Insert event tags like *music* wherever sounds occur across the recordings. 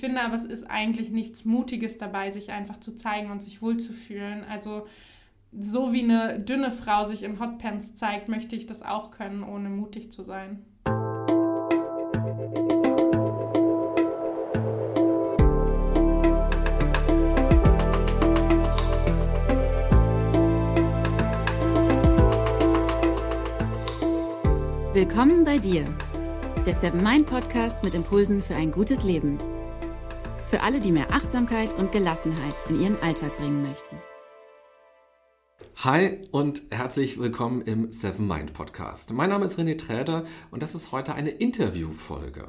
finde aber, es ist eigentlich nichts Mutiges dabei, sich einfach zu zeigen und sich wohlzufühlen. Also so wie eine dünne Frau sich in Hotpants zeigt, möchte ich das auch können, ohne mutig zu sein. Willkommen bei dir, der Seven Mind Podcast mit Impulsen für ein gutes Leben. Für alle, die mehr Achtsamkeit und Gelassenheit in ihren Alltag bringen möchten. Hi und herzlich willkommen im Seven Mind Podcast. Mein Name ist René Träder und das ist heute eine Interviewfolge.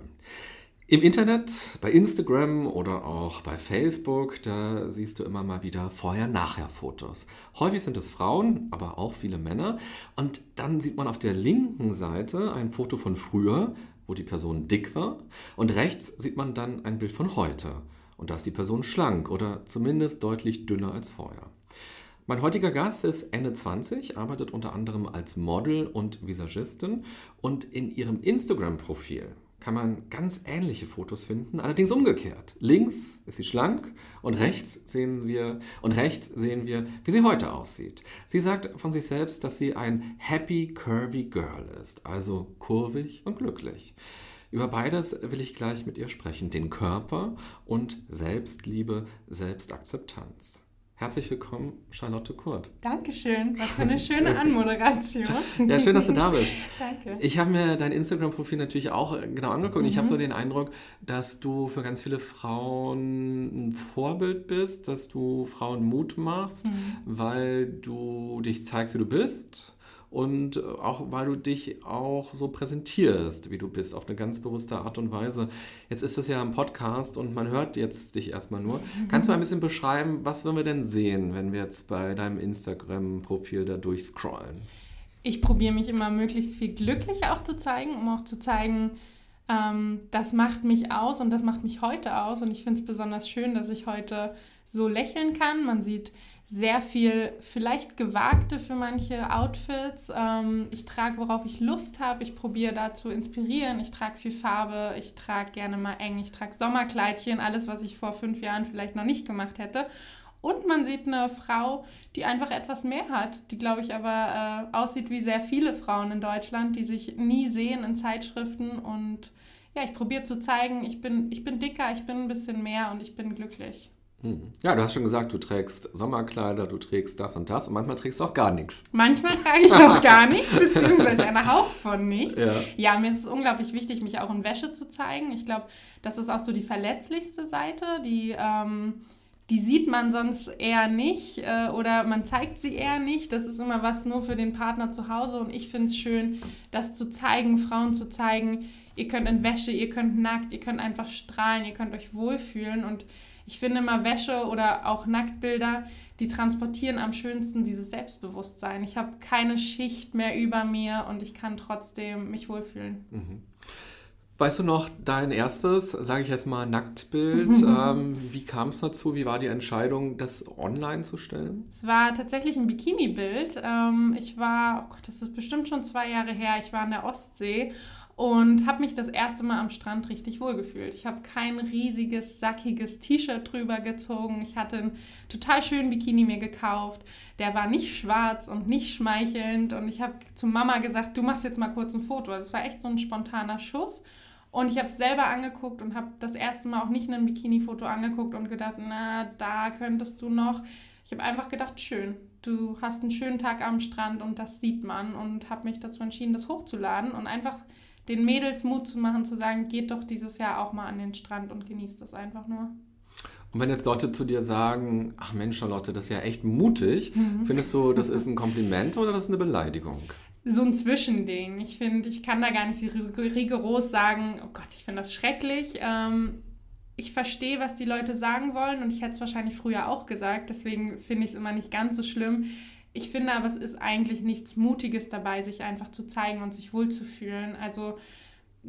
Im Internet, bei Instagram oder auch bei Facebook, da siehst du immer mal wieder Vorher-Nachher-Fotos. Häufig sind es Frauen, aber auch viele Männer. Und dann sieht man auf der linken Seite ein Foto von früher, wo die Person dick war. Und rechts sieht man dann ein Bild von heute. Und da ist die Person schlank oder zumindest deutlich dünner als vorher. Mein heutiger Gast ist Ende 20, arbeitet unter anderem als Model und Visagistin und in ihrem Instagram-Profil kann man ganz ähnliche Fotos finden, allerdings umgekehrt. Links ist sie schlank und rechts sehen wir und rechts sehen wir, wie sie heute aussieht. Sie sagt von sich selbst, dass sie ein happy curvy girl ist, also kurvig und glücklich. Über beides will ich gleich mit ihr sprechen, den Körper und Selbstliebe, Selbstakzeptanz. Herzlich willkommen, Charlotte Kurt. Dankeschön, was für eine schöne *laughs* Anmoderation. ja, schön, dass du da bist. *laughs* Danke. Ich habe mir dein Instagram-Profil natürlich auch äh, genau angeguckt. Mhm. Ich habe so den Eindruck, dass du für ganz viele Frauen ein Vorbild bist, dass du Frauen Mut machst, mhm. weil du dich zeigst, wie du bist und äh, auch weil du dich auch so präsentierst, wie du bist, auf eine ganz bewusste Art und Weise. Jetzt ist das ja ein Podcast und man hört jetzt dich erstmal nur. Mhm. Kannst du ein bisschen beschreiben, was wollen wir denn sehen, wenn wir jetzt bei deinem Instagram-Profil da durchscrollen? Ich probiere mich immer möglichst viel glücklich auch zu zeigen, um auch zu zeigen, ähm, das macht mich aus und das macht mich heute aus. Und ich finde es besonders schön, dass ich heute so lächeln kann. Man sieht sehr viel, vielleicht gewagte für manche Outfits. Ähm, ich trage, worauf ich Lust habe. Ich probiere da zu inspirieren. Ich trage viel Farbe. Ich trage gerne mal eng. Ich trage Sommerkleidchen. Alles, was ich vor fünf Jahren vielleicht noch nicht gemacht hätte. Und man sieht eine Frau, die einfach etwas mehr hat, die, glaube ich, aber äh, aussieht wie sehr viele Frauen in Deutschland, die sich nie sehen in Zeitschriften. Und ja, ich probiere zu zeigen, ich bin, ich bin dicker, ich bin ein bisschen mehr und ich bin glücklich. Hm. Ja, du hast schon gesagt, du trägst Sommerkleider, du trägst das und das und manchmal trägst du auch gar nichts. Manchmal trage ich auch gar *laughs* nichts, beziehungsweise einen Hauch von nichts. Ja. ja. mir ist es unglaublich wichtig, mich auch in Wäsche zu zeigen. Ich glaube, das ist auch so die verletzlichste Seite, die, ähm, die sieht man sonst eher nicht äh, oder man zeigt sie eher nicht. Das ist immer was nur für den Partner zu Hause und ich finde es schön, das zu zeigen, Frauen zu zeigen. Ihr könnt in Wäsche, ihr könnt nackt, ihr könnt einfach strahlen, ihr könnt euch wohlfühlen und ich finde immer Wäsche oder auch Nacktbilder, die transportieren am schönsten dieses Selbstbewusstsein. Ich habe keine Schicht mehr über mir und ich kann trotzdem mich wohlfühlen. Mhm. Weißt du noch dein erstes, sage ich jetzt mal, Nacktbild? *laughs* ähm, wie kam es dazu? Wie war die Entscheidung, das online zu stellen? Es war tatsächlich ein Bikini-Bild. Ähm, ich war, oh Gott, das ist bestimmt schon zwei Jahre her. Ich war in der Ostsee und habe mich das erste Mal am Strand richtig wohl gefühlt. Ich habe kein riesiges, sackiges T-Shirt drüber gezogen. Ich hatte einen total schönen Bikini mir gekauft. Der war nicht schwarz und nicht schmeichelnd. Und ich habe zu Mama gesagt, du machst jetzt mal kurz ein Foto. Das war echt so ein spontaner Schuss. Und ich habe es selber angeguckt und habe das erste Mal auch nicht ein Bikini-Foto angeguckt und gedacht, na, da könntest du noch. Ich habe einfach gedacht, schön, du hast einen schönen Tag am Strand und das sieht man. Und habe mich dazu entschieden, das hochzuladen und einfach den Mädels Mut zu machen, zu sagen, geht doch dieses Jahr auch mal an den Strand und genießt das einfach nur. Und wenn jetzt Leute zu dir sagen, ach Mensch, Charlotte, das ist ja echt mutig, mhm. findest du, das *laughs* ist ein Kompliment oder das ist eine Beleidigung? So ein Zwischending. Ich finde, ich kann da gar nicht rigoros sagen, oh Gott, ich finde das schrecklich. Ähm, ich verstehe, was die Leute sagen wollen und ich hätte es wahrscheinlich früher auch gesagt, deswegen finde ich es immer nicht ganz so schlimm. Ich finde aber, es ist eigentlich nichts Mutiges dabei, sich einfach zu zeigen und sich wohlzufühlen. Also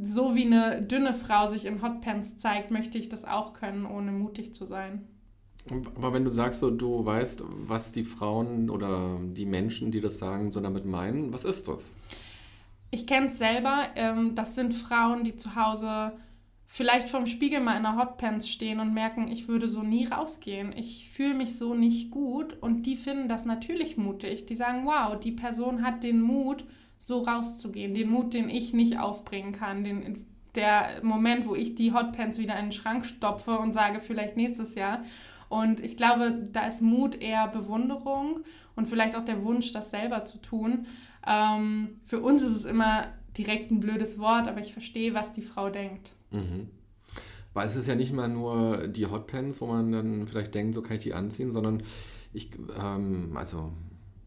so wie eine dünne Frau sich in Hotpants zeigt, möchte ich das auch können, ohne mutig zu sein. Aber wenn du sagst, so, du weißt, was die Frauen oder die Menschen, die das sagen, so damit meinen, was ist das? Ich kenne es selber. Ähm, das sind Frauen, die zu Hause vielleicht vorm Spiegel mal in der Hotpants stehen und merken, ich würde so nie rausgehen. Ich fühle mich so nicht gut und die finden das natürlich mutig. Die sagen, wow, die Person hat den Mut, so rauszugehen, den Mut, den ich nicht aufbringen kann, den der Moment, wo ich die Hotpants wieder in den Schrank stopfe und sage, vielleicht nächstes Jahr. Und ich glaube, da ist Mut eher Bewunderung und vielleicht auch der Wunsch, das selber zu tun. Ähm, für uns ist es immer direkt ein blödes Wort, aber ich verstehe, was die Frau denkt. Mhm. Weil es ist ja nicht mal nur die Hotpants, wo man dann vielleicht denkt, so kann ich die anziehen, sondern ich, ähm, also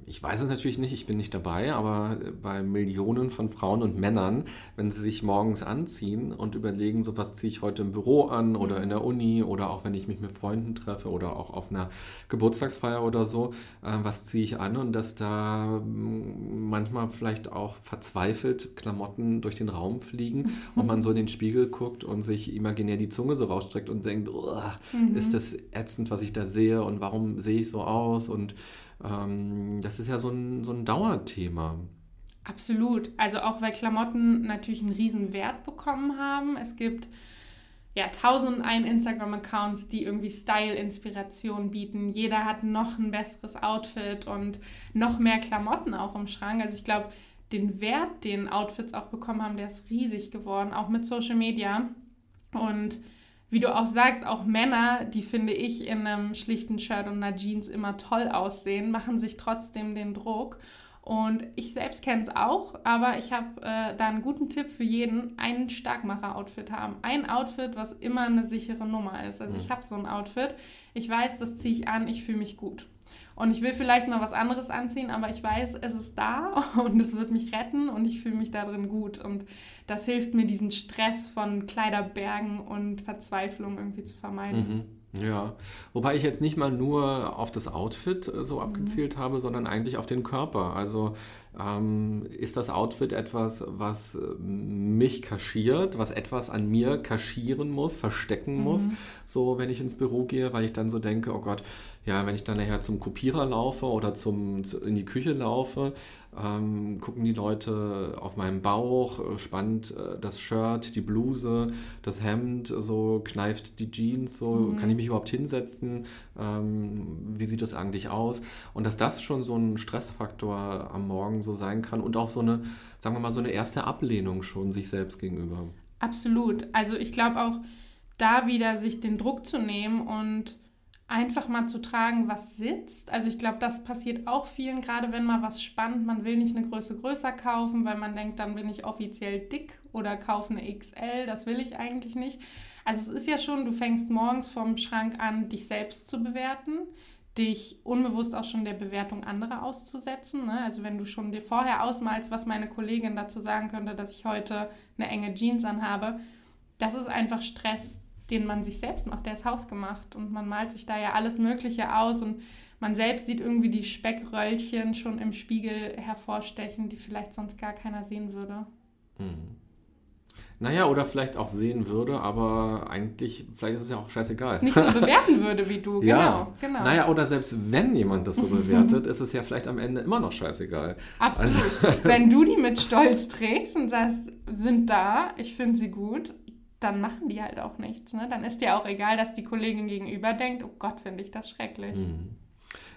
ich weiß es natürlich nicht, ich bin nicht dabei, aber bei Millionen von Frauen und Männern, wenn sie sich morgens anziehen und überlegen, so was ziehe ich heute im Büro an oder in der Uni oder auch wenn ich mich mit Freunden treffe oder auch auf einer Geburtstagsfeier oder so, äh, was ziehe ich an und dass da mm, manchmal vielleicht auch verzweifelt Klamotten durch den Raum fliegen mhm. *laughs* und man so in den Spiegel guckt und sich imaginär die Zunge so rausstreckt und denkt, mhm. ist das ätzend, was ich da sehe und warum sehe ich so aus und ähm, das ist ja so ein, so ein Dauerthema. Absolut. Also auch weil Klamotten natürlich einen riesen Wert bekommen haben. Es gibt ja tausend ein Instagram-Accounts, die irgendwie Style-Inspiration bieten. Jeder hat noch ein besseres Outfit und noch mehr Klamotten auch im Schrank. Also ich glaube, den Wert, den Outfits auch bekommen haben, der ist riesig geworden, auch mit Social Media. Und wie du auch sagst, auch Männer, die finde ich in einem schlichten Shirt und einer Jeans immer toll aussehen, machen sich trotzdem den Druck. Und ich selbst kenne es auch, aber ich habe äh, da einen guten Tipp für jeden, ein Starkmacher-Outfit haben. Ein Outfit, was immer eine sichere Nummer ist. Also ich mhm. habe so ein Outfit, ich weiß, das ziehe ich an, ich fühle mich gut. Und ich will vielleicht mal was anderes anziehen, aber ich weiß, es ist da *laughs* und es wird mich retten und ich fühle mich darin gut. Und das hilft mir, diesen Stress von Kleiderbergen und Verzweiflung irgendwie zu vermeiden. Mhm. Ja, wobei ich jetzt nicht mal nur auf das Outfit äh, so mhm. abgezielt mhm. habe, sondern eigentlich auf den Körper. Also ähm, ist das Outfit etwas, was äh, mich kaschiert, was etwas an mir kaschieren muss, verstecken mhm. muss, so wenn ich ins Büro gehe, weil ich dann so denke, oh Gott, ja, wenn ich dann nachher zum Kopierer laufe oder zum, in die Küche laufe, ähm, gucken die Leute auf meinen Bauch, äh, spannt äh, das Shirt, die Bluse, das Hemd, so kneift die Jeans, so mhm. kann ich mich überhaupt hinsetzen, ähm, wie sieht das eigentlich aus? Und dass das schon so ein Stressfaktor am Morgen so sein kann und auch so eine, sagen wir mal, so eine erste Ablehnung schon sich selbst gegenüber. Absolut. Also ich glaube auch, da wieder sich den Druck zu nehmen und einfach mal zu tragen, was sitzt. Also ich glaube, das passiert auch vielen, gerade wenn mal was spannt. Man will nicht eine Größe größer kaufen, weil man denkt, dann bin ich offiziell dick oder kaufe eine XL. Das will ich eigentlich nicht. Also es ist ja schon, du fängst morgens vom Schrank an, dich selbst zu bewerten dich unbewusst auch schon der Bewertung anderer auszusetzen. Ne? Also wenn du schon dir vorher ausmalst, was meine Kollegin dazu sagen könnte, dass ich heute eine enge Jeans anhabe, das ist einfach Stress, den man sich selbst macht, der ist hausgemacht und man malt sich da ja alles Mögliche aus und man selbst sieht irgendwie die Speckröllchen schon im Spiegel hervorstechen, die vielleicht sonst gar keiner sehen würde. Mhm. Naja, oder vielleicht auch sehen würde, aber eigentlich, vielleicht ist es ja auch scheißegal. Nicht so *laughs* bewerten würde wie du, genau, ja. genau. Naja, oder selbst wenn jemand das so bewertet, *laughs* ist es ja vielleicht am Ende immer noch scheißegal. Absolut. Also, *laughs* wenn du die mit Stolz trägst und sagst, sind da, ich finde sie gut, dann machen die halt auch nichts. Ne? Dann ist dir auch egal, dass die Kollegin gegenüber denkt, oh Gott, finde ich das schrecklich. Mhm.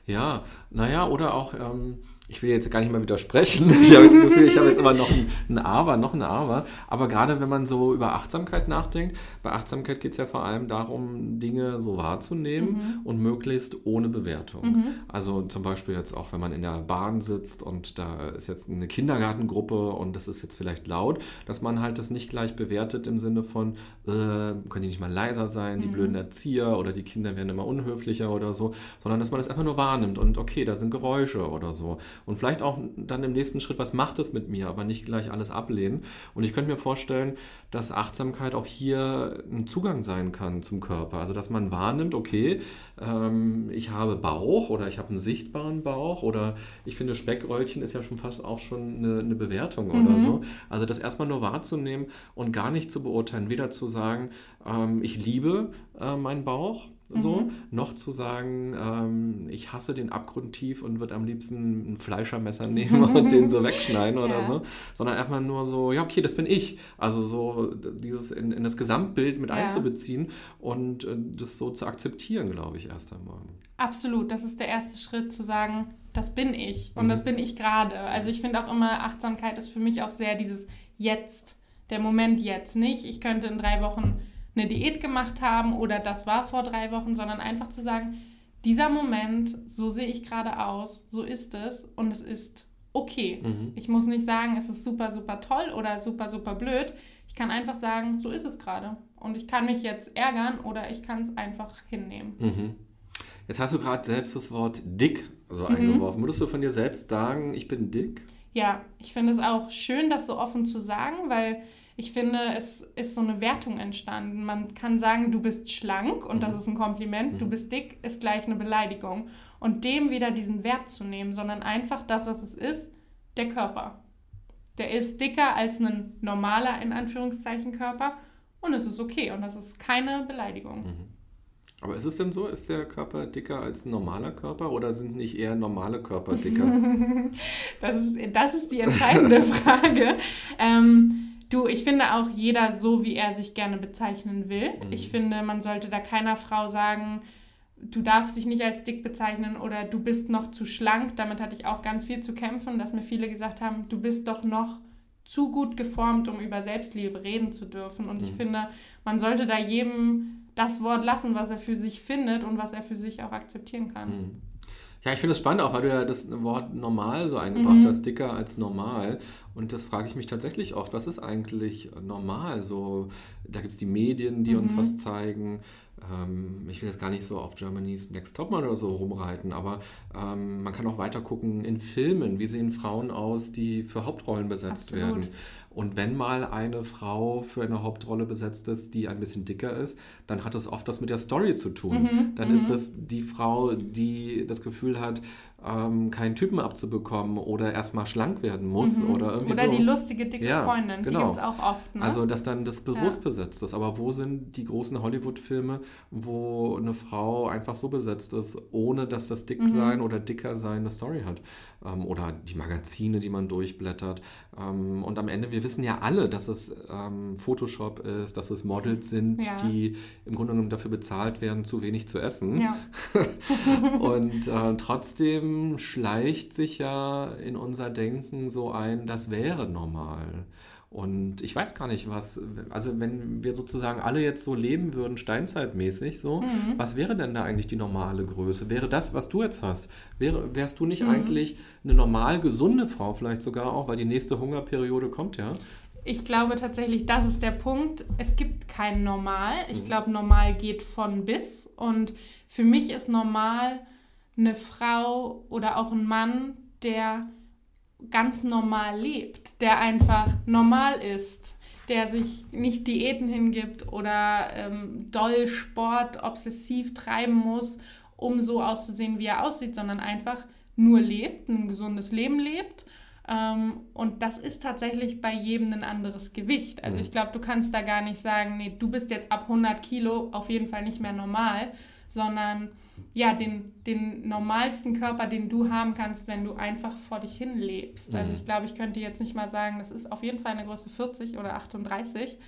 Ja, naja, oder auch, ähm, ich will jetzt gar nicht mal widersprechen. *laughs* Ich habe das Gefühl, ich habe jetzt immer noch ein, ein, Aber, noch ein Aber. Aber gerade wenn man so über Achtsamkeit nachdenkt, bei Achtsamkeit geht es ja vor allem darum, Dinge so wahrzunehmen mhm. und möglichst ohne Bewertung. Mhm. Also zum Beispiel jetzt auch, wenn man in der Bahn sitzt und da ist jetzt eine Kindergartengruppe und das ist jetzt vielleicht laut, dass man halt das nicht gleich bewertet im Sinne von, äh, können die nicht mal leiser sein, die mhm. blöden Erzieher oder die Kinder werden immer unhöflicher oder so, sondern dass man das einfach nur wahrnimmt und okay, da sind Geräusche oder so und vielleicht auch dann im nächsten Schritt, was macht es mit mir, aber nicht gleich alles ablehnen. Und ich könnte mir vorstellen, dass Achtsamkeit auch hier ein Zugang sein kann zum Körper. Also dass man wahrnimmt, okay, ähm, ich habe Bauch oder ich habe einen sichtbaren Bauch oder ich finde Speckröllchen ist ja schon fast auch schon eine, eine Bewertung mhm. oder so. Also das erstmal nur wahrzunehmen und gar nicht zu beurteilen, weder zu sagen, ähm, ich liebe äh, meinen Bauch so, mhm. noch zu sagen, ähm, ich hasse den Abgrund tief und würde am liebsten ein Fleischermesser *laughs* nehmen und den so wegschneiden oder ja. so, sondern einfach nur so, ja, okay, das bin ich. Also so dieses in, in das Gesamtbild mit ja. einzubeziehen und äh, das so zu akzeptieren, glaube ich, erst einmal. Absolut, das ist der erste Schritt zu sagen, das bin ich und mhm. das bin ich gerade. Also ich finde auch immer, Achtsamkeit ist für mich auch sehr dieses Jetzt, der Moment jetzt. Nicht, ich könnte in drei Wochen eine Diät gemacht haben oder das war vor drei Wochen, sondern einfach zu sagen, dieser Moment, so sehe ich gerade aus, so ist es und es ist okay. Mhm. Ich muss nicht sagen, es ist super, super toll oder super, super blöd. Ich kann einfach sagen, so ist es gerade. Und ich kann mich jetzt ärgern oder ich kann es einfach hinnehmen. Mhm. Jetzt hast du gerade selbst das Wort dick so mhm. eingeworfen. Würdest du von dir selbst sagen, ich bin dick? Ja, ich finde es auch schön, das so offen zu sagen, weil ich finde, es ist so eine Wertung entstanden. Man kann sagen, du bist schlank und mhm. das ist ein Kompliment, mhm. du bist dick ist gleich eine Beleidigung. Und dem wieder diesen Wert zu nehmen, sondern einfach das, was es ist, der Körper. Der ist dicker als ein normaler, in Anführungszeichen, Körper und es ist okay und das ist keine Beleidigung. Mhm. Aber ist es denn so? Ist der Körper dicker als ein normaler Körper oder sind nicht eher normale Körper dicker? *laughs* das, ist, das ist die entscheidende *laughs* Frage. ähm, Du, ich finde auch jeder so, wie er sich gerne bezeichnen will. Mhm. Ich finde, man sollte da keiner Frau sagen, du darfst dich nicht als dick bezeichnen oder du bist noch zu schlank. Damit hatte ich auch ganz viel zu kämpfen, dass mir viele gesagt haben, du bist doch noch zu gut geformt, um über Selbstliebe reden zu dürfen. Und mhm. ich finde, man sollte da jedem das Wort lassen, was er für sich findet und was er für sich auch akzeptieren kann. Mhm. Ja, ich finde es spannend, auch weil du ja das Wort normal so eingebracht mhm. hast, dicker als normal. Und das frage ich mich tatsächlich oft, was ist eigentlich normal? So, da gibt es die Medien, die mhm. uns was zeigen. Ähm, ich will jetzt gar nicht so auf Germany's Next Topmodel oder so rumreiten, aber ähm, man kann auch weiter gucken in Filmen. Wie sehen Frauen aus, die für Hauptrollen besetzt Absolut. werden? Und wenn mal eine Frau für eine Hauptrolle besetzt ist, die ein bisschen dicker ist, dann hat das oft was mit der Story zu tun. Mhm, dann ist mhm. das die Frau, die das Gefühl hat, ähm, keinen Typen abzubekommen oder erstmal schlank werden muss mhm. oder irgendwie Oder so. die lustige dicke ja, Freundin, genau. die gibt es auch oft. Ne? Also, dass dann das bewusst ja. besetzt ist. Aber wo sind die großen Hollywood-Filme, wo eine Frau einfach so besetzt ist, ohne dass das Dicksein mhm. oder dicker sein eine Story hat? Ähm, oder die Magazine, die man durchblättert. Ähm, und am Ende, wir wissen ja alle, dass es ähm, Photoshop ist, dass es Models sind, ja. die im Grunde genommen dafür bezahlt werden, zu wenig zu essen. *laughs* Und äh, trotzdem schleicht sich ja in unser Denken so ein, das wäre normal. Und ich weiß gar nicht, was, also wenn wir sozusagen alle jetzt so leben würden, steinzeitmäßig so, mhm. was wäre denn da eigentlich die normale Größe? Wäre das, was du jetzt hast, wäre, wärst du nicht mhm. eigentlich eine normal gesunde Frau vielleicht sogar auch, weil die nächste Hungerperiode kommt ja? Ich glaube tatsächlich, das ist der Punkt. Es gibt kein Normal. Ich mhm. glaube, normal geht von bis. Und für mich ist normal eine Frau oder auch ein Mann, der ganz normal lebt, der einfach normal ist, der sich nicht Diäten hingibt oder ähm, doll Sport obsessiv treiben muss, um so auszusehen, wie er aussieht, sondern einfach nur lebt, ein gesundes Leben lebt. Ähm, und das ist tatsächlich bei jedem ein anderes Gewicht. Also mhm. ich glaube, du kannst da gar nicht sagen, nee, du bist jetzt ab 100 Kilo auf jeden Fall nicht mehr normal, sondern ja, den, den normalsten Körper, den du haben kannst, wenn du einfach vor dich hin lebst. Also mhm. ich glaube, ich könnte jetzt nicht mal sagen, das ist auf jeden Fall eine Größe 40 oder 38.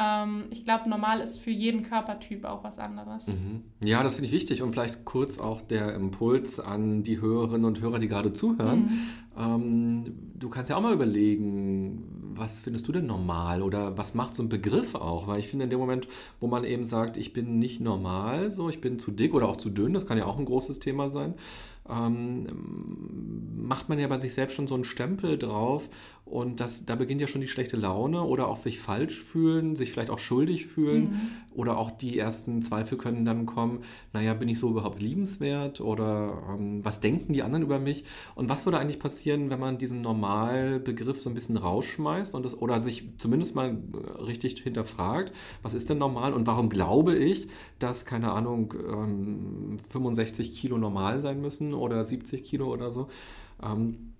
Ähm, ich glaube, normal ist für jeden Körpertyp auch was anderes. Mhm. Ja, das finde ich wichtig und vielleicht kurz auch der Impuls an die Hörerinnen und Hörer, die gerade zuhören. Mhm. Ähm, du kannst ja auch mal überlegen, was findest du denn normal oder was macht so ein Begriff auch? Weil ich finde, in dem Moment, wo man eben sagt, ich bin nicht normal, so, ich bin zu dick oder auch zu dünn, das kann ja auch ein großes Thema sein, ähm, macht man ja bei sich selbst schon so einen Stempel drauf und das, da beginnt ja schon die schlechte Laune oder auch sich falsch fühlen, sich vielleicht auch schuldig fühlen mhm. oder auch die ersten Zweifel können dann kommen, naja, bin ich so überhaupt liebenswert oder ähm, was denken die anderen über mich? Und was würde eigentlich passieren, wenn man diesen Normalbegriff so ein bisschen rausschmeißt und das, oder sich zumindest mal äh, richtig hinterfragt, was ist denn normal und warum glaube ich, dass, keine Ahnung, ähm, 65 Kilo normal sein müssen oder 70 Kilo oder so? Ähm,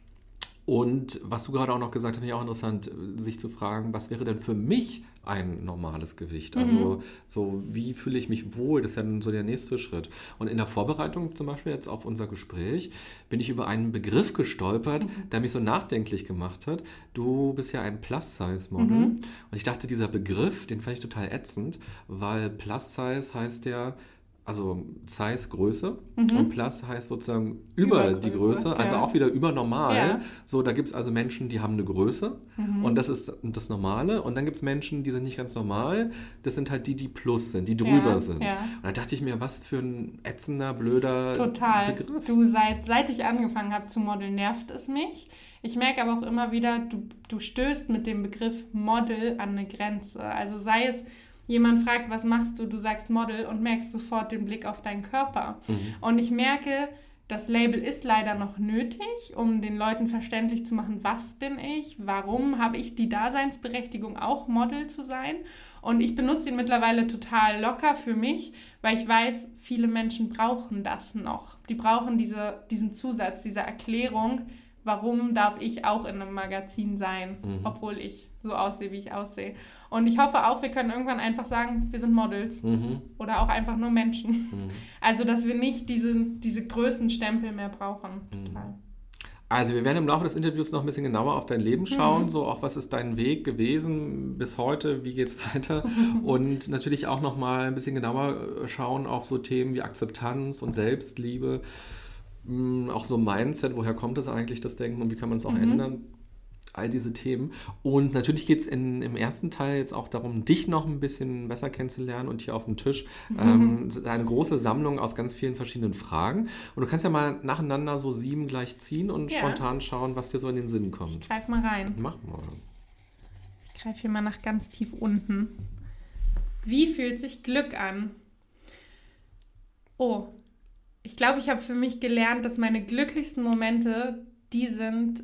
Und was du gerade auch noch gesagt hast, finde ich auch interessant, sich zu fragen, was wäre denn für mich ein normales Gewicht? Also mhm. so, wie fühle ich mich wohl? Das ist ja dann so der nächste Schritt. Und in der Vorbereitung zum Beispiel jetzt auf unser Gespräch bin ich über einen Begriff gestolpert, mhm. der mich so nachdenklich gemacht hat. Du bist ja ein Plus-Size-Model. Mhm. Und ich dachte, dieser Begriff, den fand ich total ätzend, weil Plus-Size heißt ja, also Size Größe mhm. und Plus heißt sozusagen über Übergröße, die Größe, also ja. auch wieder übernormal. Ja. So, da gibt es also Menschen, die haben eine Größe mhm. und das ist das Normale. Und dann gibt es Menschen, die sind nicht ganz normal. Das sind halt die, die Plus sind, die drüber ja. sind. Und da dachte ich mir, was für ein ätzender, blöder Total. Begriff. Du, seit, seit ich angefangen habe zu modeln, nervt es mich. Ich merke aber auch immer wieder, du, du stößt mit dem Begriff Model an eine Grenze. Also sei es jemand fragt, was machst du, du sagst Model und merkst sofort den Blick auf deinen Körper. Mhm. Und ich merke, das Label ist leider noch nötig, um den Leuten verständlich zu machen, was bin ich, warum habe ich die Daseinsberechtigung, auch Model zu sein. Und ich benutze ihn mittlerweile total locker für mich, weil ich weiß, viele Menschen brauchen das noch. Die brauchen diese, diesen Zusatz, diese Erklärung, warum darf ich auch in einem Magazin sein, mhm. obwohl ich so aussehe, wie ich aussehe. Und ich hoffe auch, wir können irgendwann einfach sagen, wir sind Models mhm. oder auch einfach nur Menschen. Mhm. *laughs* Also, dass wir nicht diese, diese Größenstempel mehr brauchen. Mhm. Also wir werden im Laufe des Interviews noch ein bisschen genauer auf dein Leben schauen, mhm. so auch was ist dein Weg gewesen bis heute, wie geht es *laughs* weiter *laughs* und natürlich auch noch mal ein bisschen genauer schauen auf so Themen wie Akzeptanz und Selbstliebe, auch so Mindset, woher kommt das eigentlich, das Denken und wie kann man es auch mhm. ändern all diese Themen. Und natürlich geht es im ersten Teil jetzt auch darum, dich noch ein bisschen besser kennenzulernen und hier auf dem Tisch ähm, eine große Sammlung aus ganz vielen verschiedenen Fragen. Und du kannst ja mal nacheinander so sieben gleich ziehen und ja. spontan schauen, was dir so in den Sinn kommt. Ich greif mal rein. Mach mal. Ich greife hier mal nach ganz tief unten. Wie fühlt sich Glück an? Oh, ich glaube, ich habe für mich gelernt, dass meine glücklichsten Momente die sind,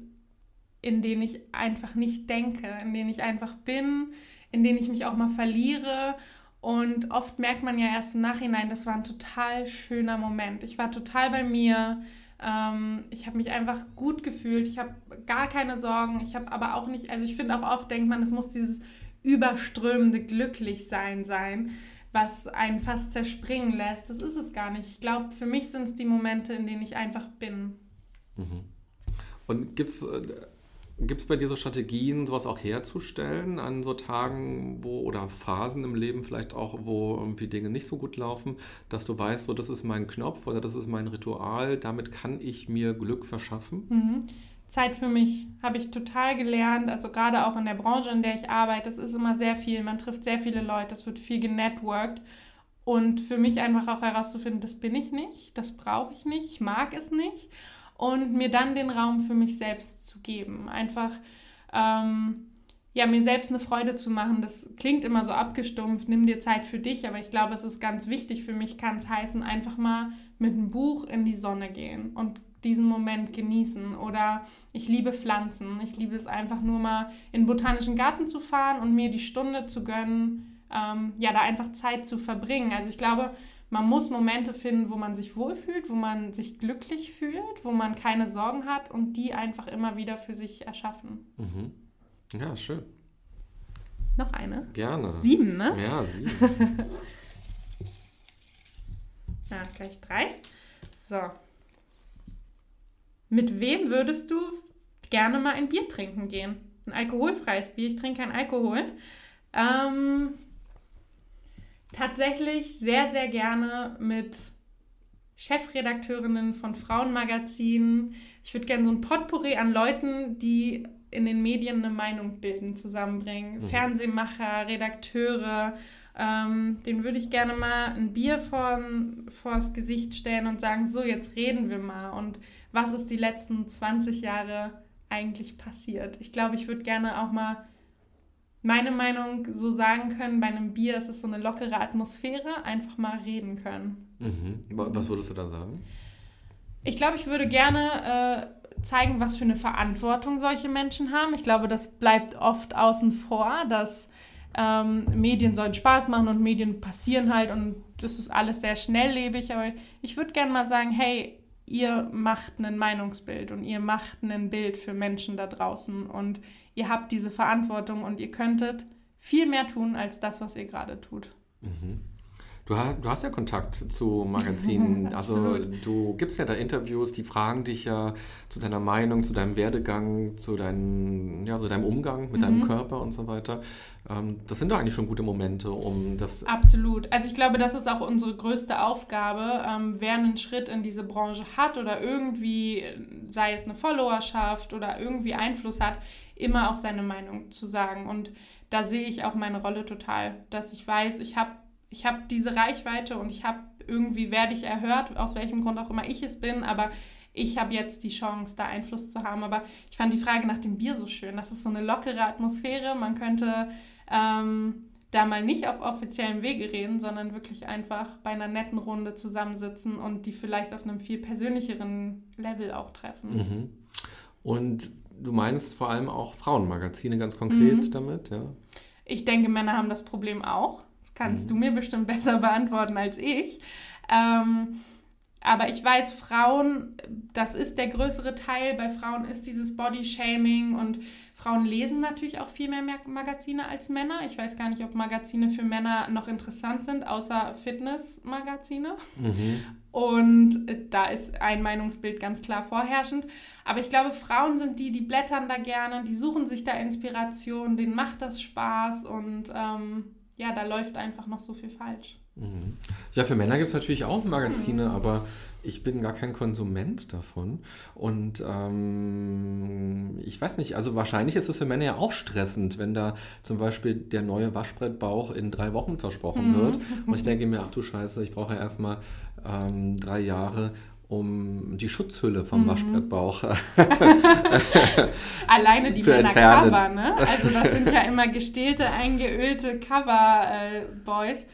in denen ich einfach nicht denke, in denen ich einfach bin, in denen ich mich auch mal verliere. Und oft merkt man ja erst im Nachhinein, das war ein total schöner Moment. Ich war total bei mir. Ähm, ich habe mich einfach gut gefühlt. Ich habe gar keine Sorgen. Ich habe aber auch nicht, also ich finde auch oft denkt man, es muss dieses überströmende Glücklichsein sein, was einen fast zerspringen lässt. Das ist es gar nicht. Ich glaube, für mich sind es die Momente, in denen ich einfach bin. Mhm. Und gibt es äh, bei dir so Strategien, sowas auch herzustellen an so Tagen, wo oder Phasen im Leben vielleicht auch, wo irgendwie Dinge nicht so gut laufen, dass du weißt, so das ist mein Knopf oder das ist mein Ritual, damit kann ich mir Glück verschaffen? Mhm. Zeit für mich habe ich total gelernt, also gerade auch in der Branche, in der ich arbeite, es ist immer sehr viel, man trifft sehr viele Leute, es wird viel genetworked und für mich einfach auch herauszufinden, das bin ich nicht, das brauche ich nicht, ich mag es nicht und mir dann den Raum für mich selbst zu geben. Einfach, ähm, ja, mir selbst eine Freude zu machen. Das klingt immer so abgestumpft, nimm dir Zeit für dich, aber ich glaube, es ist ganz wichtig für mich, kann es heißen, einfach mal mit einem Buch in die Sonne gehen und diesen Moment genießen. Oder ich liebe Pflanzen. Ich liebe es einfach nur mal in den botanischen Garten zu fahren und mir die Stunde zu gönnen, ähm, ja, da einfach Zeit zu verbringen. Also ich glaube, man muss Momente finden, wo man sich wohlfühlt, wo man sich glücklich fühlt, wo man keine Sorgen hat und die einfach immer wieder für sich erschaffen. Mhm. Ja, schön. Noch eine? Gerne. Sieben, ne? Ja, sieben. *laughs* ja, gleich drei. So. Mit wem würdest du gerne mal ein Bier trinken gehen? Ein alkoholfreies Bier. Ich trinke kein Alkohol. Ähm, tatsächlich sehr, sehr gerne mit Chefredakteurinnen von Frauenmagazinen. Ich würde gerne so ein Potpourri an Leuten, die in den Medien eine Meinung bilden, zusammenbringen. Mhm. Fernsehmacher, Redakteure. Ähm, den würde ich gerne mal ein Bier von, vors Gesicht stellen und sagen, so, jetzt reden wir mal. Und was ist die letzten 20 Jahre eigentlich passiert? Ich glaube, ich würde gerne auch mal meine Meinung so sagen können, bei einem Bier ist es so eine lockere Atmosphäre, einfach mal reden können. Mhm. Was würdest du da sagen? Ich glaube, ich würde gerne äh, zeigen, was für eine Verantwortung solche Menschen haben. Ich glaube, das bleibt oft außen vor, dass ähm, Medien sollen Spaß machen und Medien passieren halt und das ist alles sehr schnelllebig. Aber ich würde gerne mal sagen, hey, ihr macht ein Meinungsbild und ihr macht ein Bild für Menschen da draußen und ihr habt diese Verantwortung und ihr könntet viel mehr tun als das, was ihr gerade tut. Mhm. Du, du, hast ja Kontakt zu Magazinen, *laughs* also du gibst ja da Interviews, die fragen dich ja zu deiner Meinung, zu deinem Werdegang, zu, dein, ja, zu deinem Umgang mit mhm. deinem Körper und so weiter. Ähm, das sind doch eigentlich schon gute Momente, um das. Absolut. Also ich glaube, das ist auch unsere größte Aufgabe. Ähm, wer einen Schritt in diese Branche hat oder irgendwie, sei es eine Followerschaft oder irgendwie Einfluss hat, immer auch seine Meinung zu sagen. Und da sehe ich auch meine Rolle total, dass ich weiß, ich habe ich habe diese Reichweite und ich habe irgendwie werde ich erhört, aus welchem Grund auch immer ich es bin, aber ich habe jetzt die Chance, da Einfluss zu haben. Aber ich fand die Frage nach dem Bier so schön. Das ist so eine lockere Atmosphäre. Man könnte ähm, da mal nicht auf offiziellen Wege reden, sondern wirklich einfach bei einer netten Runde zusammensitzen und die vielleicht auf einem viel persönlicheren Level auch treffen. Mhm. Und du meinst vor allem auch Frauenmagazine ganz konkret mhm. damit, ja? Ich denke, Männer haben das Problem auch kannst mhm. du mir bestimmt *laughs* besser beantworten als ich. Ähm, aber ich weiß, Frauen, das ist der größere Teil. Bei Frauen ist dieses Body-Shaming und Frauen lesen natürlich auch viel mehr Magazine als Männer. Ich weiß gar nicht, ob Magazine für Männer noch interessant sind, außer Fitness-Magazine. Mhm. Und da ist ein Meinungsbild ganz klar vorherrschend. Aber ich glaube, Frauen sind die, die blättern da gerne, die suchen sich da Inspiration, denen macht das Spaß und ähm, ja, da läuft einfach noch so viel falsch. Mhm. Ja, für Männer gibt es natürlich auch Magazine, mhm. aber ich bin gar kein Konsument davon. Und ähm, ich weiß nicht, also wahrscheinlich ist es für Männer ja auch stressend, wenn da zum Beispiel der neue Waschbrettbauch in drei Wochen versprochen mhm. wird. Und ich *laughs* denke mir, ach du Scheiße, ich brauche ja erstmal ähm, drei Jahre, um die Schutzhülle vom mhm. Waschbrettbauch *laughs* alleine die Männer-Cover, ne? Also das sind ja immer gestählte, eingeölte Cover-Boys. Äh,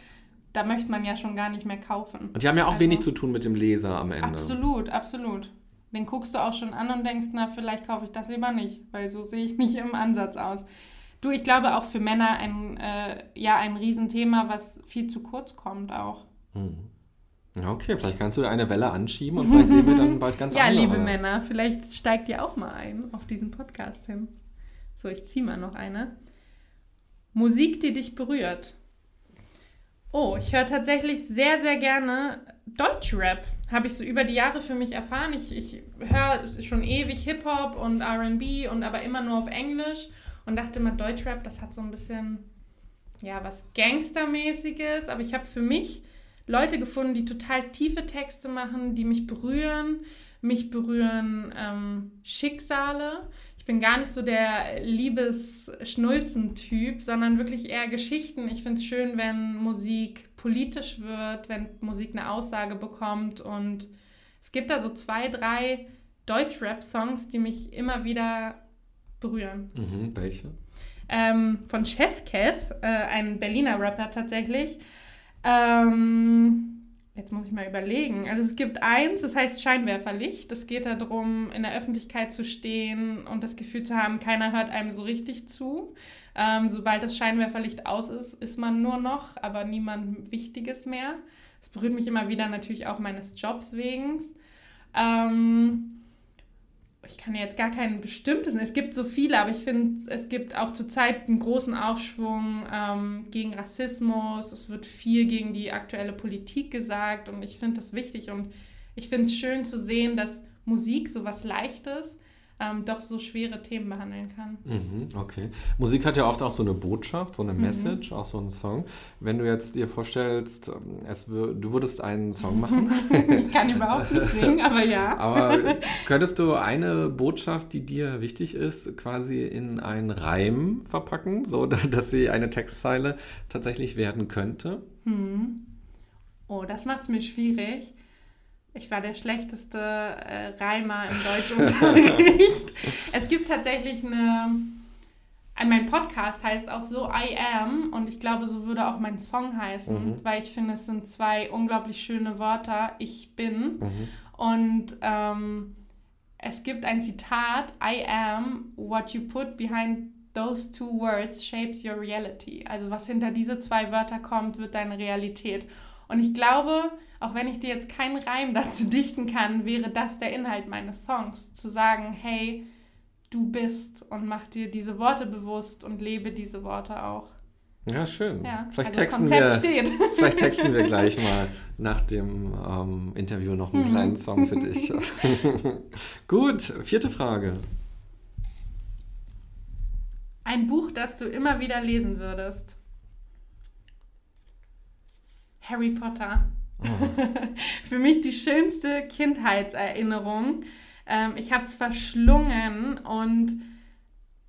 da möchte man ja schon gar nicht mehr kaufen. Und die haben ja auch also, wenig zu tun mit dem Leser am Ende. Absolut, absolut. Den guckst du auch schon an und denkst, na, vielleicht kaufe ich das lieber nicht, weil so sehe ich nicht im Ansatz aus. Du, ich glaube auch für Männer ein, äh, ja, ein Riesenthema, was viel zu kurz kommt auch. Mhm. Ja, okay, vielleicht kannst du eine Welle anschieben und vielleicht sehen wir dann bald ganz *laughs* ja, andere. Ja, liebe Männer, vielleicht steigt ihr auch mal ein auf diesen Podcast hin. So, ich ziehe mal noch eine. Musik, die dich berührt. Oh, ich höre tatsächlich sehr, sehr gerne Deutschrap. Habe ich so über die Jahre für mich erfahren. Ich, ich höre schon ewig Hip-Hop und RB und aber immer nur auf Englisch und dachte immer, Deutschrap, das hat so ein bisschen, ja, was Gangstermäßiges. Aber ich habe für mich Leute gefunden, die total tiefe Texte machen, die mich berühren. Mich berühren ähm, Schicksale. Ich bin gar nicht so der Liebes-Schnulzen-Typ, sondern wirklich eher Geschichten. Ich finde es schön, wenn Musik politisch wird, wenn Musik eine Aussage bekommt. Und es gibt da so zwei, drei Deutsch-Rap-Songs, die mich immer wieder berühren. Mhm, welche? Ähm, von Chefcat, äh, ein Berliner Rapper tatsächlich. Ähm, jetzt muss ich mal überlegen. Also es gibt eins, das heißt Scheinwerferlicht. Es geht darum, in der Öffentlichkeit zu stehen und das Gefühl zu haben, keiner hört einem so richtig zu. Ähm, sobald das Scheinwerferlicht aus ist, ist man nur noch, aber niemand Wichtiges mehr. Das berührt mich immer wieder natürlich auch meines Jobs wegen. Ähm, ich kann jetzt gar keinen bestimmtes, es gibt so viele, aber ich finde, es gibt auch zurzeit einen großen Aufschwung ähm, gegen Rassismus. Es wird viel gegen die aktuelle Politik gesagt und ich finde das wichtig und ich finde es schön zu sehen, dass Musik so was Leichtes ähm, doch so schwere Themen behandeln kann. Mhm, okay. Musik hat ja oft auch so eine Botschaft, so eine mhm. Message, mhm. auch so ein Song. Wenn du jetzt dir vorstellst, ähm, es du würdest einen Song machen. *laughs* ich kann überhaupt nicht singen, aber ja. *laughs* aber könntest du eine Botschaft, die dir wichtig ist, quasi in einen Reim verpacken, so *laughs* dass sie eine Textzeile tatsächlich werden könnte? Hm. Oh, das macht es mir schwierig. Ich war der schlechteste äh, Reimer im Deutschunterricht. *laughs* es gibt tatsächlich eine. Äh, mein Podcast heißt auch so I Am und ich glaube, so würde auch mein Song heißen, mhm. weil ich finde, es sind zwei unglaublich schöne Wörter. Ich bin. Mhm. Und ähm, es gibt ein Zitat: I am what you put behind those two words shapes your reality. Also, was hinter diese zwei Wörter kommt, wird deine Realität. Und ich glaube, auch wenn ich dir jetzt keinen Reim *laughs* dazu dichten kann, wäre das der Inhalt meines Songs. Zu sagen, hey, du bist und mach dir diese Worte bewusst und lebe diese Worte auch. Ja, schön. Ja, vielleicht, also texten Konzept wir, steht. *laughs* vielleicht texten wir gleich *laughs* mal nach dem ähm, Interview noch einen Mhm. kleinen Song für dich. Gut, vierte Frage. Ein Buch, das du immer wieder lesen würdest. Harry Potter. Oh. *laughs* Für mich die schönste Kindheitserinnerung. Ähm, ich habe es verschlungen und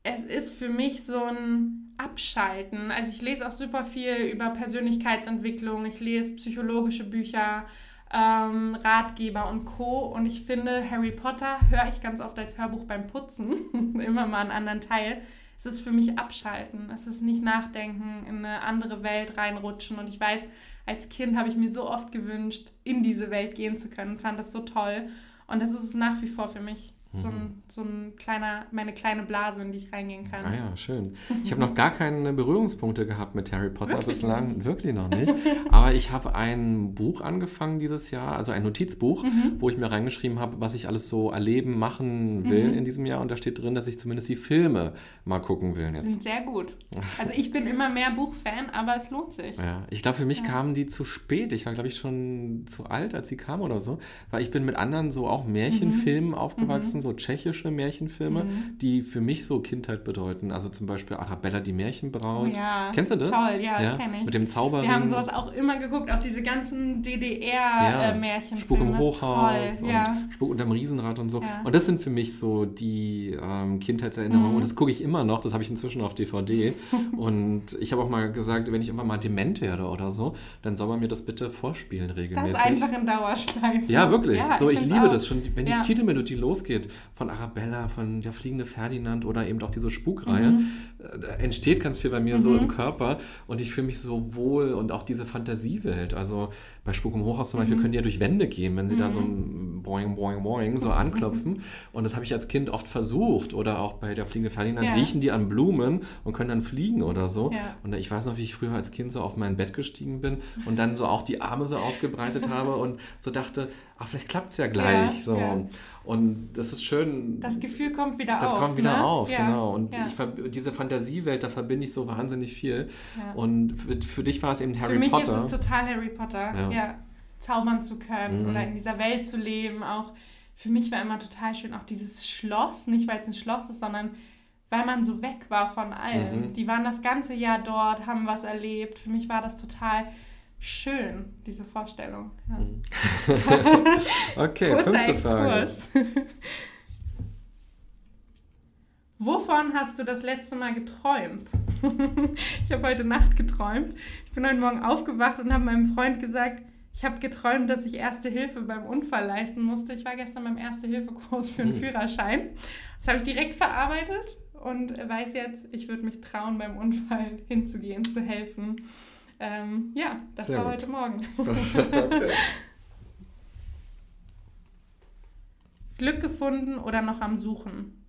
es ist für mich so ein Abschalten. Also ich lese auch super viel über Persönlichkeitsentwicklung, ich lese psychologische Bücher, ähm, Ratgeber und Co. Und ich finde, Harry Potter höre ich ganz oft als Hörbuch beim Putzen, *laughs* immer mal einen anderen Teil. Es ist für mich Abschalten. Es ist nicht nachdenken, in eine andere Welt reinrutschen. Und ich weiß, als Kind habe ich mir so oft gewünscht, in diese Welt gehen zu können. Fand das so toll. Und das ist es nach wie vor für mich. So ein, so ein kleiner, meine kleine Blase, in die ich reingehen kann. Ah ja, schön. Ich habe noch gar keine Berührungspunkte gehabt mit Harry Potter Wirklich bislang. nicht? Wirklich noch nicht. *laughs* Aber ich habe ein Buch angefangen dieses Jahr, also ein Notizbuch, Mhm. wo ich mir reingeschrieben habe, was ich alles so erleben, machen will Mhm. in diesem Jahr. Und da steht drin, dass ich zumindest die Filme mal gucken will Die jetzt. sind sehr gut. Also ich bin immer mehr Buchfan, aber es lohnt sich. Ja, ich glaube, für mich Ja. kamen die zu spät. Ich war, glaube ich, schon zu alt, als sie kamen oder so. Weil ich bin mit anderen so auch Märchenfilmen aufgewachsen, so tschechische Märchenfilme, Mhm. die für mich so Kindheit bedeuten. Also zum Beispiel Arabella die Märchenbraut. Ja. Kennst du das? Toll, ja, das kenn ich. Mit dem Zauberring. Wir haben sowas auch immer geguckt, auch diese ganzen ja, DDR-Märchenfilme. Spuk im Hochhaus Toll, und ja. Spuk unterm Riesenrad und so. Ja. Und das sind für mich so die ähm, Kindheitserinnerungen. Mhm. Und das gucke ich immer noch. Das habe ich inzwischen auf DVD. *laughs* und ich habe auch mal gesagt, wenn ich irgendwann mal dement werde oder so, dann soll man mir das bitte vorspielen Das regelmäßig. einfach in Dauerschleife. Ja, wirklich. Ja, so, ich, liebe auch. das schon. Wenn die Ja. Titelmelodie losgeht, von Arabella, von der fliegende Ferdinand oder eben auch diese Spukreihe, Mhm. äh, entsteht ganz viel bei mir so im Körper und ich fühle mich so wohl und auch diese Fantasiewelt. Also bei Spuk im Hochhaus zum Beispiel Mhm. können die ja durch Wände gehen, wenn sie da so ein Boing, Boing, Boing so anklopfen. *laughs* Und das habe ich als Kind oft versucht. Oder auch bei der fliegende Ferdinand Ja. riechen die an Blumen und können dann fliegen oder so. Ja. Und ich weiß noch, wie ich früher als Kind so auf mein Bett gestiegen bin und dann so auch die Arme so ausgebreitet habe und so dachte, ach, vielleicht klappt es ja gleich. Ja, so. ja. Und das ist schön. Das Gefühl kommt wieder das auf. kommt wieder ne? auf, ja. genau. Und ich, diese Fantasiewelt, da verbinde ich so wahnsinnig viel. Und für, für dich war es eben Harry Für mich Potter. ist es total Harry Potter, Ja. ja. Zaubern zu können Mhm. oder in dieser Welt zu leben. Auch für mich war immer total schön, auch dieses Schloss, nicht weil es ein Schloss ist, sondern weil man so weg war von allem. Mhm. Die waren das ganze Jahr dort, haben was erlebt. Für mich war das total schön, diese Vorstellung. Ja. Mhm. *laughs* okay, Kurzer fünfte Frage. *laughs* Wovon hast du das letzte Mal geträumt? *laughs* ich habe heute Nacht geträumt. Ich bin heute Morgen aufgewacht und habe meinem Freund gesagt, ich habe geträumt, dass ich Erste Hilfe beim Unfall leisten musste. Ich war gestern beim Erste-Hilfe-Kurs für einen Hm. Führerschein. Das habe ich direkt verarbeitet und weiß jetzt, ich würde mich trauen, beim Unfall hinzugehen, zu helfen. Ähm, ja, das Sehr war gut. heute Morgen. *laughs* okay. Glück gefunden oder noch am Suchen?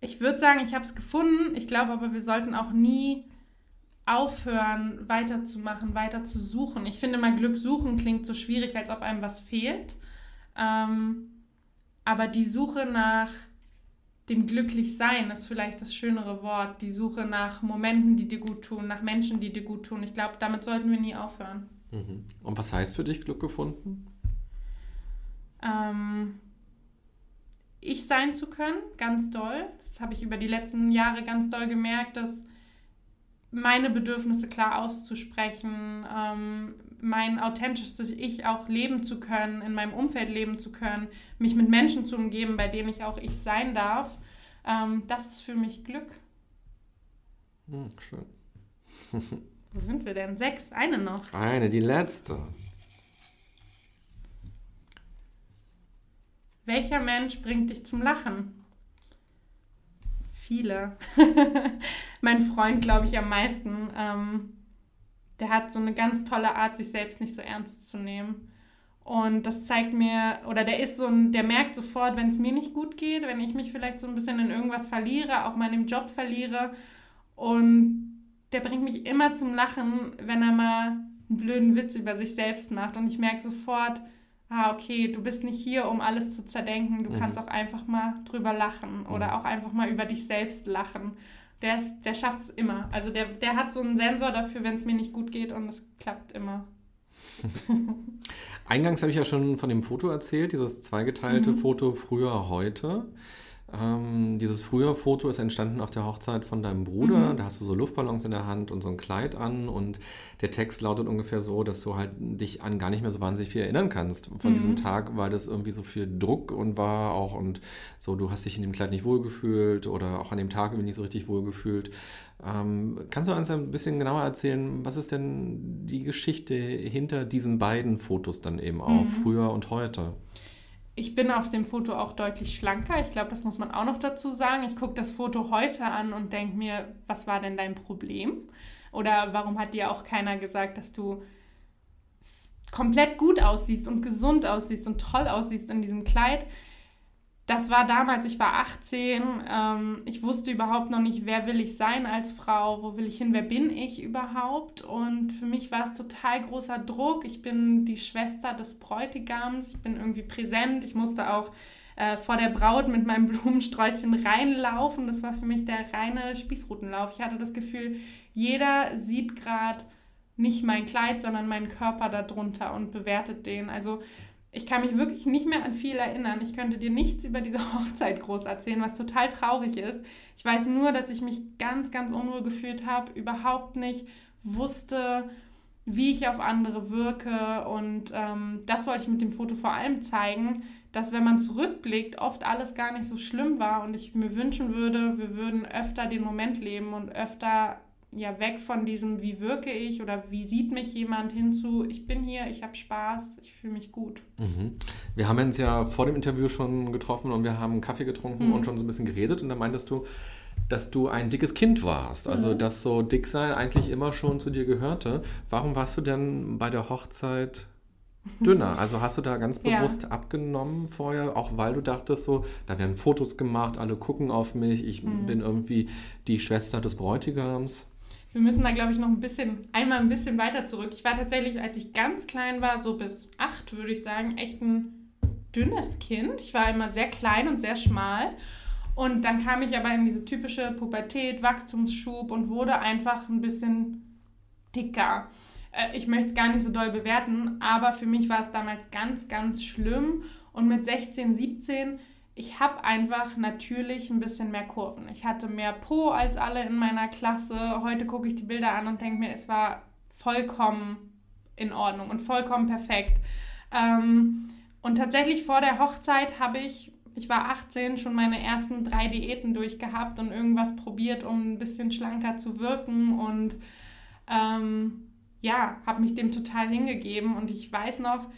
Ich würde sagen, ich habe es gefunden. Ich glaube aber, wir sollten auch nie aufhören, weiterzumachen, weiter zu suchen. Ich finde mal, Glück suchen klingt so schwierig, als ob einem was fehlt. Ähm, aber die Suche nach dem Glücklichsein ist vielleicht das schönere Wort. Die Suche nach Momenten, die dir gut tun, nach Menschen, die dir gut tun. Ich glaube, damit sollten wir nie aufhören. Mhm. Und was heißt für dich Glück gefunden? ähm, ich sein zu können, ganz doll. Das habe ich über die letzten Jahre ganz doll gemerkt, dass meine Bedürfnisse klar auszusprechen, ähm, mein authentisches Ich auch leben zu können, in meinem Umfeld leben zu können, mich mit Menschen zu umgeben, bei denen ich auch ich sein darf, ähm, das ist für mich Glück. Hm, schön. Wo sind wir denn? Sechs, eine noch. Eine, die letzte. Welcher Mensch bringt dich zum Lachen? Viele. *laughs* mein Freund, glaube ich, am meisten. Ähm, der hat so eine ganz tolle Art, sich selbst nicht so ernst zu nehmen. Und das zeigt mir, oder der ist so ein, der merkt sofort, wenn es mir nicht gut geht, wenn ich mich vielleicht so ein bisschen in irgendwas verliere, auch mal in dem Job verliere. Und der bringt mich immer zum Lachen, wenn er mal einen blöden Witz über sich selbst macht. Und ich merke sofort, ah, okay, du bist nicht hier, um alles zu zerdenken. Du mhm. kannst auch einfach mal drüber lachen oder mhm. auch einfach mal über dich selbst lachen. Der, der schafft es immer. Also der, der hat so einen Sensor dafür, wenn es mir nicht gut geht und es klappt immer. *laughs* Eingangs habe ich ja schon von dem Foto erzählt, dieses zweigeteilte mhm. Foto früher heute. Ähm, dieses frühe Foto ist entstanden auf der Hochzeit von deinem Bruder. Mhm. Da hast du so Luftballons in der Hand und so ein Kleid an. Und der Text lautet ungefähr so, dass du halt dich an gar nicht mehr so wahnsinnig viel erinnern kannst von mhm. diesem Tag, weil das irgendwie so viel Druck und war auch und so, du hast dich in dem Kleid nicht wohlgefühlt oder auch an dem Tag irgendwie nicht so richtig wohlgefühlt. Ähm, kannst du uns ein bisschen genauer erzählen, was ist denn die Geschichte hinter diesen beiden Fotos dann eben auch, mhm. früher und heute? Ich bin auf dem Foto auch deutlich schlanker. Ich glaube, das muss man auch noch dazu sagen. Ich gucke das Foto heute an und denke mir, was war denn dein Problem? Oder warum hat dir auch keiner gesagt, dass du komplett gut aussiehst und gesund aussiehst und toll aussiehst in diesem Kleid? Das war damals, ich war 18, ähm, ich wusste überhaupt noch nicht, wer will ich sein als Frau, wo will ich hin, wer bin ich überhaupt. Und für mich war es total großer Druck. Ich bin die Schwester des Bräutigams, ich bin irgendwie präsent, ich musste auch äh, vor der Braut mit meinem *laughs* Blumensträußchen reinlaufen. Das war für mich der reine Spießrutenlauf. Ich hatte das Gefühl, jeder sieht gerade nicht mein Kleid, sondern meinen Körper darunter und bewertet den. Also ich kann mich wirklich nicht mehr an viel erinnern. Ich könnte dir nichts über diese *laughs* Hochzeit groß erzählen, was total traurig ist. Ich weiß nur, dass ich mich ganz, ganz unwohl gefühlt habe, überhaupt nicht wusste, wie ich auf andere wirke. Und ähm, das wollte ich mit dem Foto vor allem zeigen, dass wenn man zurückblickt, oft alles gar nicht so schlimm war und ich mir wünschen würde, wir würden öfter den Moment leben und öfter ja weg von diesem, wie wirke ich oder wie sieht mich jemand hinzu, ich bin hier, ich habe Spaß, ich fühle mich gut. Mhm. Wir haben uns ja vor dem Interview schon getroffen und wir haben Kaffee getrunken mhm. und schon so ein bisschen geredet und da meintest du, dass du ein dickes Kind warst, also mhm. dass so dick sein eigentlich immer schon zu dir gehörte. Warum warst du denn bei der Hochzeit *laughs* dünner. Also hast du da ganz bewusst ja. abgenommen vorher, auch weil du dachtest so, da werden Fotos gemacht, alle gucken auf mich, ich mhm. bin irgendwie die Schwester des Bräutigams. Wir müssen da, glaube ich, noch ein bisschen, einmal ein bisschen weiter zurück. Ich war tatsächlich, als ich ganz klein war, so bis acht, würde ich sagen, echt ein dünnes Kind. Ich war immer sehr klein und sehr schmal. Und dann kam ich aber in diese typische Pubertät, Wachstumsschub und wurde einfach ein bisschen dicker. Äh, ich möchte es gar nicht so doll bewerten, aber für mich war es damals ganz, ganz schlimm. Und mit 16, 17 ich habe einfach natürlich ein bisschen mehr Kurven. Ich hatte mehr Po als alle in meiner Klasse. Heute gucke ich die Bilder an und denke mir, es war vollkommen in Ordnung und vollkommen perfekt. Ähm, und tatsächlich vor der Hochzeit habe ich, ich war 18, schon meine ersten drei Diäten durchgehabt und irgendwas probiert, um ein bisschen schlanker zu wirken und ähm, ja, habe mich dem total hingegeben. Und ich weiß noch,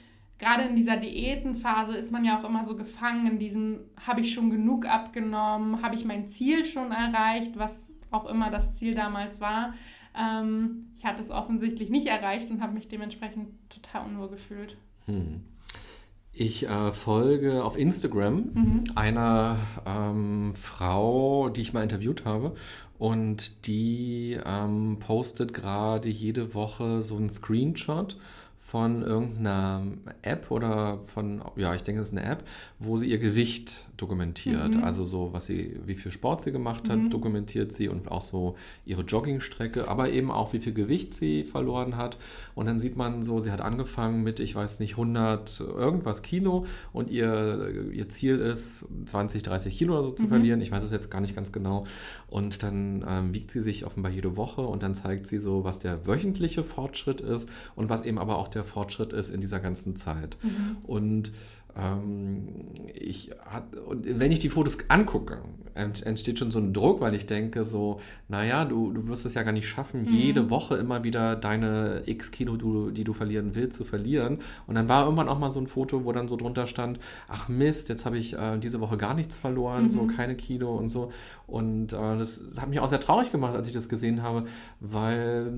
gerade in dieser Diätenphase ist man ja auch immer so gefangen in diesem, habe ich schon genug abgenommen, habe ich mein Ziel schon erreicht, was auch immer das Ziel damals war. Ähm, ich hatte es offensichtlich nicht erreicht und habe mich dementsprechend total unwohl gefühlt. Hm. Ich äh, folge auf Instagram mhm. einer ähm, Frau, die ich mal interviewt habe. Und die ähm, postet gerade jede Woche so einen Screenshot von irgendeiner App oder von, ja, ich denke, es ist eine App, wo sie ihr Gewicht dokumentiert. Mhm. Also so, was sie, wie viel Sport sie gemacht hat, mhm. dokumentiert sie und auch so ihre Joggingstrecke, aber eben auch, wie viel Gewicht sie verloren hat. Und dann sieht man so, sie hat angefangen mit, ich weiß nicht, 100 irgendwas Kilo und ihr, ihr Ziel ist, 20, 30 Kilo oder so zu mhm. verlieren. Ich weiß es jetzt gar nicht ganz genau. Und dann ähm, wiegt sie sich offenbar jede Woche und dann zeigt sie so, was der wöchentliche Fortschritt ist und was eben aber auch der Fortschritt ist in dieser ganzen Zeit. Mhm. Und ich hat, und wenn ich die Fotos angucke, entsteht schon so ein Druck, weil ich denke so, naja, du, du wirst es ja gar nicht schaffen, mhm. jede Woche immer wieder deine x Kilo, du, die du verlieren willst, zu verlieren. Und dann war irgendwann auch mal so ein Foto, wo dann so drunter stand, ach Mist, jetzt habe ich äh, diese Woche gar nichts verloren, mhm. so keine Kilo und so. Und äh, das, das, hat mich auch sehr traurig gemacht, als ich das gesehen habe, weil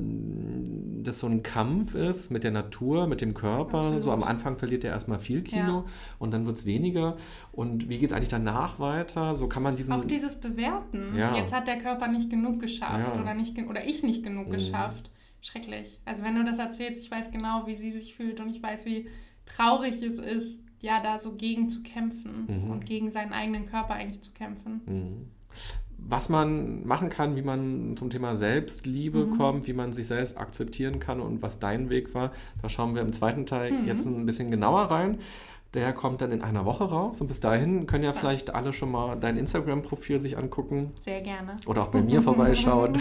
das so ein Kampf ist mit der Natur, mit dem Körper. Absolut. So am Anfang verliert er erstmal viel Kilo ja. Und dann wird es weniger. Und wie geht es eigentlich danach weiter? So kann man diesen. Auch dieses Bewerten. Ja. Jetzt hat der Körper nicht genug geschafft ja. oder, nicht, oder ich nicht genug mhm. geschafft. schrecklich. Also wenn du das erzählst, ich weiß genau, wie sie sich fühlt und ich weiß, wie traurig es ist, ja, da so gegen zu kämpfen mhm. und gegen seinen eigenen Körper eigentlich zu kämpfen. Mhm. Was man machen kann, wie man zum Thema Selbstliebe mhm. kommt, wie man sich selbst akzeptieren kann und was dein Weg war, da schauen wir im zweiten Teil mhm. jetzt ein bisschen genauer rein. Der kommt dann in einer Woche raus und bis dahin können ja vielleicht alle schon mal dein Instagram-Profil sich angucken. Sehr gerne. Oder auch bei mir *laughs* vorbeischauen.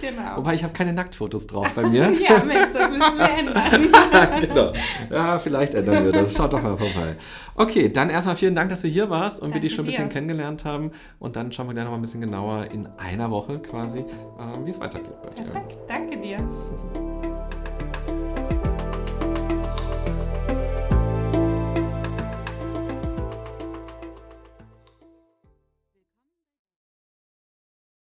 genau. Wobei ich habe keine Nacktfotos drauf bei mir. *laughs* ja, Mensch, das müssen wir ändern. *laughs* genau. Ja, vielleicht ändern wir das. Schaut doch mal vorbei. Okay, dann erstmal vielen Dank, dass du hier warst und Danke wir dich schon ein bisschen kennengelernt haben. Und dann schauen wir gleich noch mal ein bisschen genauer in einer Woche quasi, äh, wie es weitergeht bei dir. Perfekt. Danke dir.